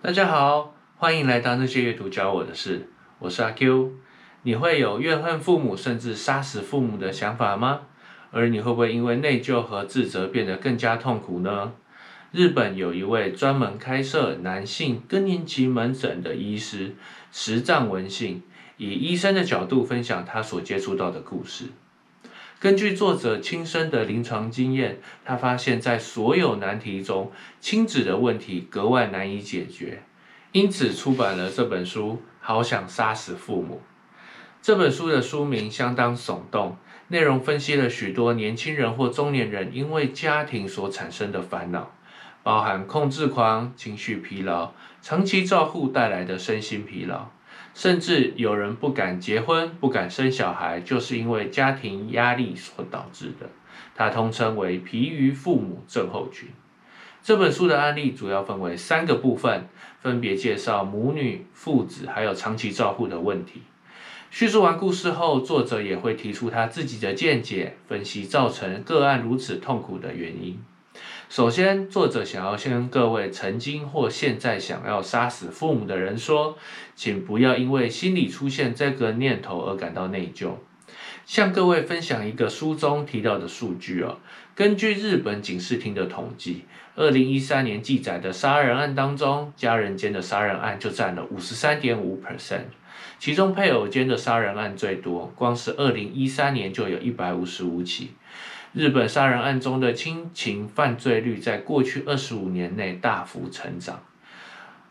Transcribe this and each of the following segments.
大家好，欢迎来到那些阅读教我的事，我是阿 Q。你会有怨恨父母甚至杀死父母的想法吗？而你会不会因为内疚和自责变得更加痛苦呢？日本有一位专门开设男性更年期门诊的医师石藏文信，以医生的角度分享他所接触到的故事。根据作者亲身的临床经验，他发现，在所有难题中，亲子的问题格外难以解决，因此出版了这本书《好想杀死父母》。这本书的书名相当耸动，内容分析了许多年轻人或中年人因为家庭所产生的烦恼，包含控制狂、情绪疲劳、长期照护带来的身心疲劳。甚至有人不敢结婚、不敢生小孩，就是因为家庭压力所导致的。它通称为疲于父母症候群。这本书的案例主要分为三个部分，分别介绍母女、父子还有长期照护的问题。叙述完故事后，作者也会提出他自己的见解，分析造成个案如此痛苦的原因。首先，作者想要先跟各位曾经或现在想要杀死父母的人说，请不要因为心里出现这个念头而感到内疚。向各位分享一个书中提到的数据哦，根据日本警视厅的统计，二零一三年记载的杀人案当中，家人间的杀人案就占了五十三点五 percent，其中配偶间的杀人案最多，光是二零一三年就有一百五十五起。日本杀人案中的亲情犯罪率在过去二十五年内大幅成长。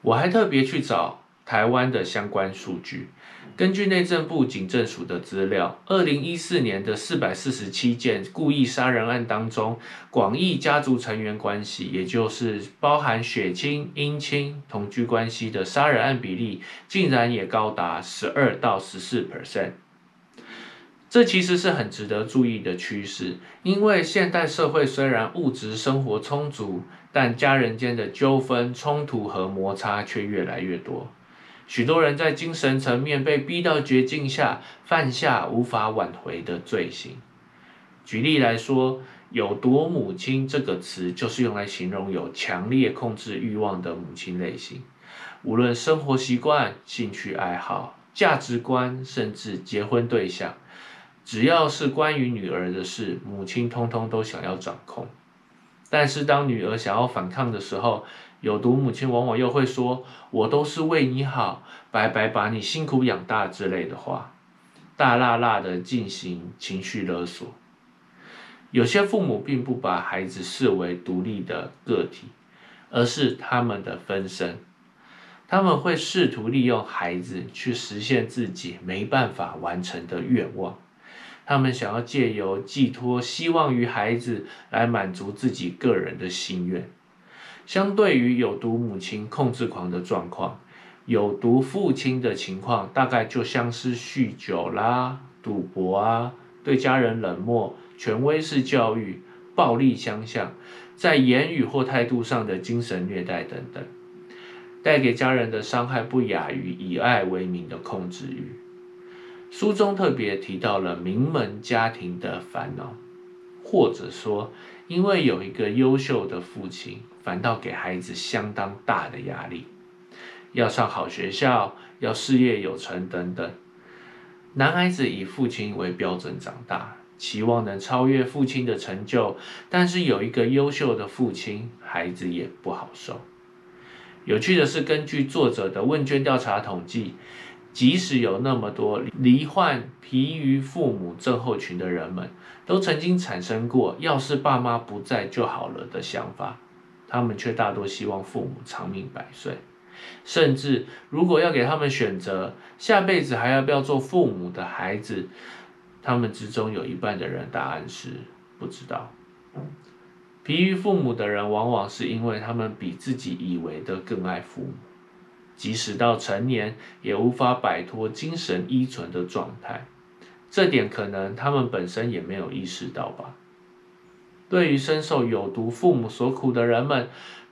我还特别去找台湾的相关数据，根据内政部警政署的资料，二零一四年的四百四十七件故意杀人案当中，广义家族成员关系，也就是包含血亲、姻亲、同居关系的杀人案比例，竟然也高达十二到十四 percent。这其实是很值得注意的趋势，因为现代社会虽然物质生活充足，但家人间的纠纷、冲突和摩擦却越来越多。许多人在精神层面被逼到绝境下，犯下无法挽回的罪行。举例来说，“有毒母亲”这个词就是用来形容有强烈控制欲望的母亲类型，无论生活习惯、兴趣爱好、价值观，甚至结婚对象。只要是关于女儿的事，母亲通通都想要掌控。但是当女儿想要反抗的时候，有毒母亲往往又会说：“我都是为你好，白白把你辛苦养大”之类的话，大辣辣的进行情绪勒索。有些父母并不把孩子视为独立的个体，而是他们的分身。他们会试图利用孩子去实现自己没办法完成的愿望。他们想要借由寄托希望于孩子来满足自己个人的心愿。相对于有毒母亲控制狂的状况，有毒父亲的情况大概就像是酗酒啦、赌博啊、对家人冷漠、权威式教育、暴力相向，在言语或态度上的精神虐待等等，带给家人的伤害不亚于以爱为名的控制欲。书中特别提到了名门家庭的烦恼，或者说，因为有一个优秀的父亲，反倒给孩子相当大的压力，要上好学校，要事业有成等等。男孩子以父亲为标准长大，期望能超越父亲的成就，但是有一个优秀的父亲，孩子也不好受。有趣的是，根据作者的问卷调查统计。即使有那么多罹患疲于父母症候群的人们，都曾经产生过“要是爸妈不在就好了”的想法，他们却大多希望父母长命百岁。甚至，如果要给他们选择，下辈子还要不要做父母的孩子，他们之中有一半的人答案是不知道。疲于父母的人，往往是因为他们比自己以为的更爱父母。即使到成年，也无法摆脱精神依存的状态，这点可能他们本身也没有意识到吧。对于深受有毒父母所苦的人们，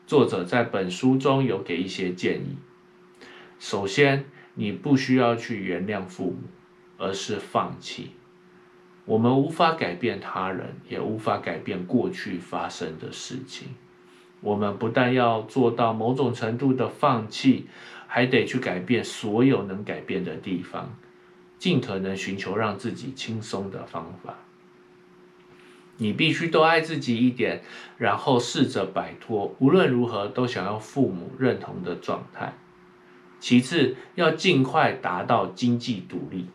作者在本书中有给一些建议。首先，你不需要去原谅父母，而是放弃。我们无法改变他人，也无法改变过去发生的事情。我们不但要做到某种程度的放弃，还得去改变所有能改变的地方，尽可能寻求让自己轻松的方法。你必须多爱自己一点，然后试着摆脱无论如何都想要父母认同的状态。其次，要尽快达到经济独立。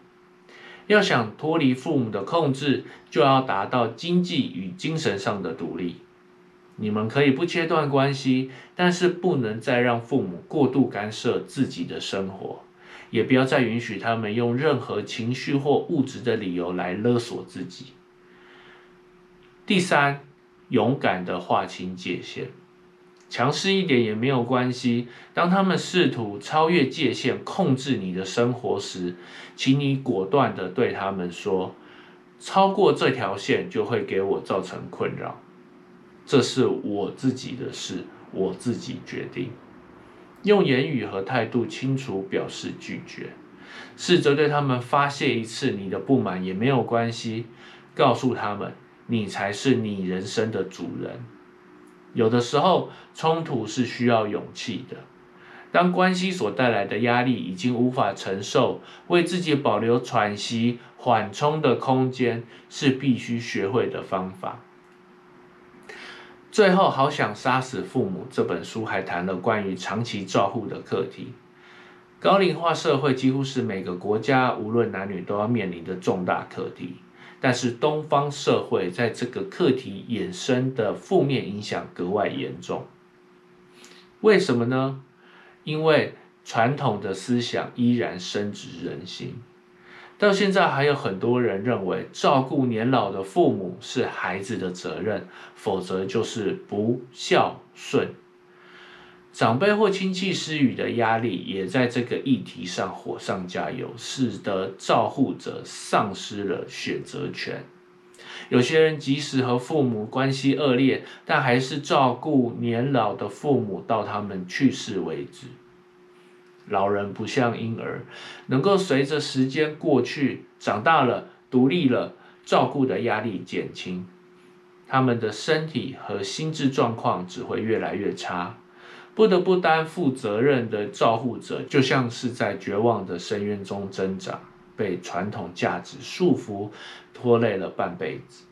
要想脱离父母的控制，就要达到经济与精神上的独立。你们可以不切断关系，但是不能再让父母过度干涉自己的生活，也不要再允许他们用任何情绪或物质的理由来勒索自己。第三，勇敢的划清界限，强势一点也没有关系。当他们试图超越界限控制你的生活时，请你果断的对他们说：“超过这条线就会给我造成困扰，这是我自己的事，我自己决定。”用言语和态度清楚表示拒绝，试着对他们发泄一次你的不满也没有关系，告诉他们。你才是你人生的主人。有的时候，冲突是需要勇气的。当关系所带来的压力已经无法承受，为自己保留喘息、缓冲的空间，是必须学会的方法。最后，《好想杀死父母》这本书还谈了关于长期照护的课题。高龄化社会几乎是每个国家无论男女都要面临的重大课题。但是东方社会在这个课题衍生的负面影响格外严重。为什么呢？因为传统的思想依然深植人心，到现在还有很多人认为照顾年老的父母是孩子的责任，否则就是不孝顺。长辈或亲戚施予的压力，也在这个议题上火上加油，使得照护者丧失了选择权。有些人即使和父母关系恶劣，但还是照顾年老的父母到他们去世为止。老人不像婴儿，能够随着时间过去，长大了、独立了，照顾的压力减轻，他们的身体和心智状况只会越来越差。不得不担负责任的照护者，就像是在绝望的深渊中挣扎，被传统价值束缚，拖累了半辈子。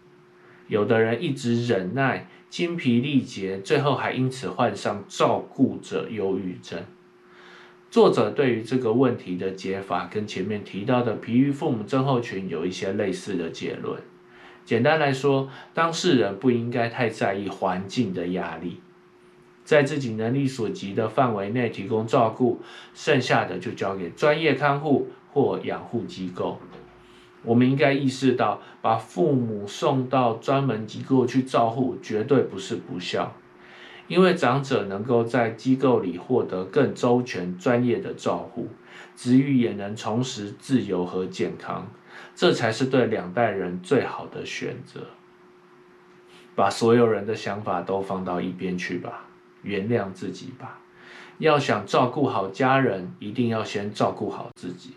有的人一直忍耐，精疲力竭，最后还因此患上照顾者忧郁症。作者对于这个问题的解法，跟前面提到的疲于父母症候群有一些类似的结论。简单来说，当事人不应该太在意环境的压力。在自己能力所及的范围内提供照顾，剩下的就交给专业看护或养护机构。我们应该意识到，把父母送到专门机构去照护，绝对不是不孝，因为长者能够在机构里获得更周全、专业的照护，子女也能重拾自由和健康，这才是对两代人最好的选择。把所有人的想法都放到一边去吧。原谅自己吧。要想照顾好家人，一定要先照顾好自己。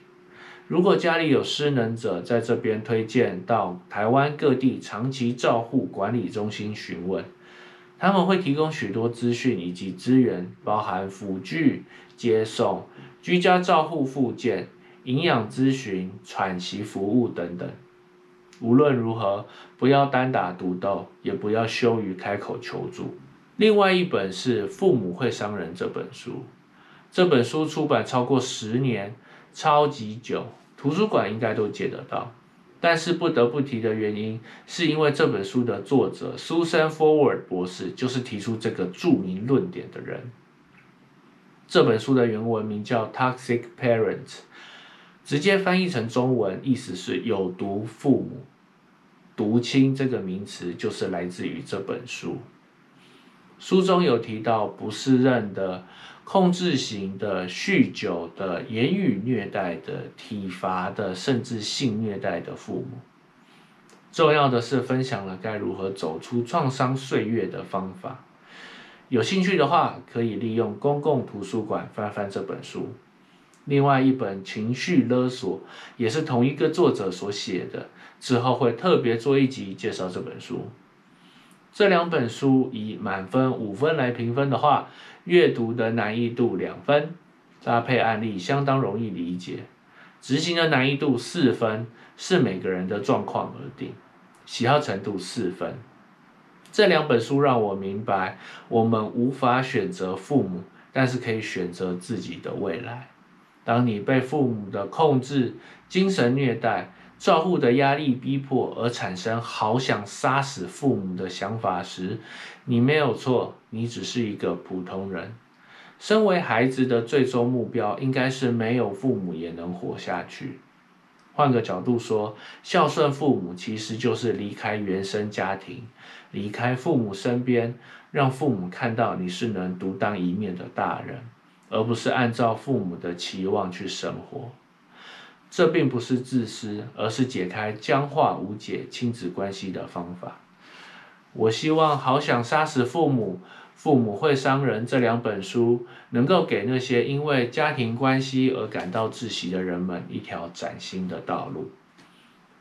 如果家里有失能者，在这边推荐到台湾各地长期照护管理中心询问，他们会提供许多资讯以及资源，包含辅具、接送、居家照护附件、营养咨询、喘息服务等等。无论如何，不要单打独斗，也不要羞于开口求助。另外一本是《父母会伤人》这本书，这本书出版超过十年，超级久，图书馆应该都借得到。但是不得不提的原因，是因为这本书的作者 Susan Forward 博士就是提出这个著名论点的人。这本书的原文名叫《Toxic Parents》，直接翻译成中文，意思是有毒父母。毒亲这个名词就是来自于这本书。书中有提到不适任的、控制型的、酗酒的、言语虐待的、体罚的，甚至性虐待的父母。重要的是分享了该如何走出创伤岁月的方法。有兴趣的话，可以利用公共图书馆翻翻这本书。另外一本《情绪勒索》也是同一个作者所写的，之后会特别做一集介绍这本书。这两本书以满分五分来评分的话，阅读的难易度两分，搭配案例相当容易理解。执行的难易度四分，是每个人的状况而定，喜好程度四分。这两本书让我明白，我们无法选择父母，但是可以选择自己的未来。当你被父母的控制、精神虐待、照护的压力逼迫，而产生好想杀死父母的想法时，你没有错，你只是一个普通人。身为孩子的最终目标，应该是没有父母也能活下去。换个角度说，孝顺父母其实就是离开原生家庭，离开父母身边，让父母看到你是能独当一面的大人，而不是按照父母的期望去生活。这并不是自私，而是解开僵化无解亲子关系的方法。我希望《好想杀死父母》。父母会伤人这两本书能够给那些因为家庭关系而感到窒息的人们一条崭新的道路。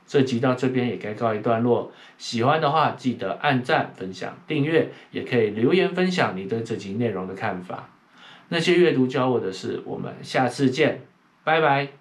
这集到这边也该告一段落，喜欢的话记得按赞、分享、订阅，也可以留言分享你对这集内容的看法。那些阅读教我的事，我们下次见，拜拜。